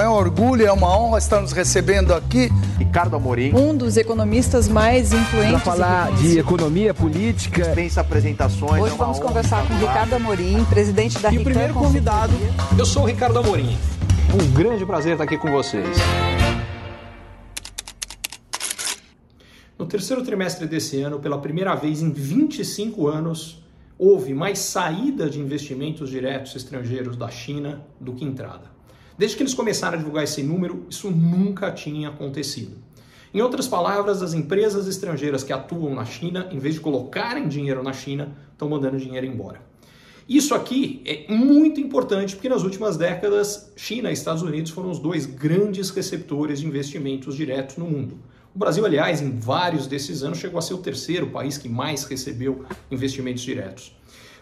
É um orgulho, é uma honra estar nos recebendo aqui. Ricardo Amorim. Um dos economistas mais influentes. Para falar de economia política. Dispensa apresentações. Hoje é vamos conversar com Ricardo Amorim, presidente da E o primeiro convidado, eu sou o Ricardo Amorim. Um grande prazer estar aqui com vocês. No terceiro trimestre desse ano, pela primeira vez em 25 anos, houve mais saída de investimentos diretos estrangeiros da China do que entrada. Desde que eles começaram a divulgar esse número, isso nunca tinha acontecido. Em outras palavras, as empresas estrangeiras que atuam na China, em vez de colocarem dinheiro na China, estão mandando dinheiro embora. Isso aqui é muito importante porque nas últimas décadas, China e Estados Unidos foram os dois grandes receptores de investimentos diretos no mundo. O Brasil, aliás, em vários desses anos, chegou a ser o terceiro país que mais recebeu investimentos diretos.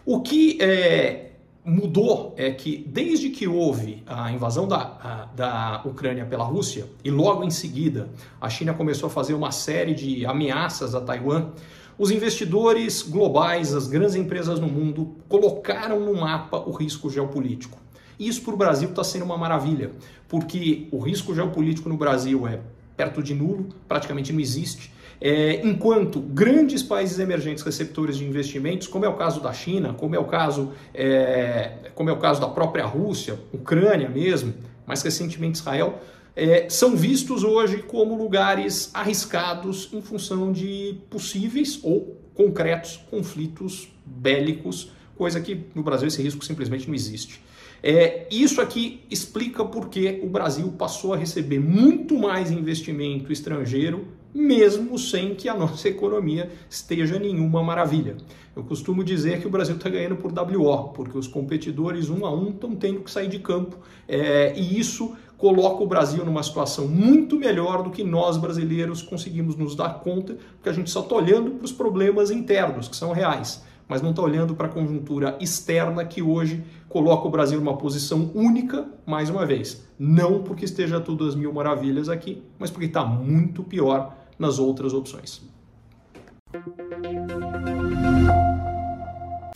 O que é, mudou é que desde que houve a invasão da, a, da Ucrânia pela Rússia e logo em seguida a China começou a fazer uma série de ameaças a Taiwan, os investidores globais, as grandes empresas no mundo colocaram no mapa o risco geopolítico. Isso para o Brasil está sendo uma maravilha, porque o risco geopolítico no Brasil é perto de nulo, praticamente não existe. É, enquanto grandes países emergentes receptores de investimentos, como é o caso da China, como é o caso, é, como é o caso da própria Rússia, Ucrânia mesmo, mais recentemente Israel, é, são vistos hoje como lugares arriscados em função de possíveis ou concretos conflitos bélicos, coisa que no Brasil esse risco simplesmente não existe. É, isso aqui explica por que o Brasil passou a receber muito mais investimento estrangeiro, mesmo sem que a nossa economia esteja nenhuma maravilha. Eu costumo dizer que o Brasil está ganhando por WO, porque os competidores um a um estão tendo que sair de campo, é, e isso coloca o Brasil numa situação muito melhor do que nós brasileiros conseguimos nos dar conta, porque a gente só está olhando para os problemas internos, que são reais mas não está olhando para a conjuntura externa que hoje coloca o Brasil numa posição única, mais uma vez. Não porque esteja tudo às mil maravilhas aqui, mas porque está muito pior nas outras opções.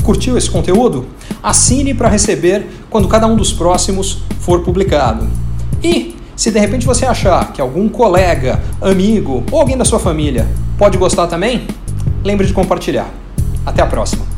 Curtiu esse conteúdo? Assine para receber quando cada um dos próximos for publicado. E se de repente você achar que algum colega, amigo ou alguém da sua família pode gostar também, lembre de compartilhar. Até a próxima!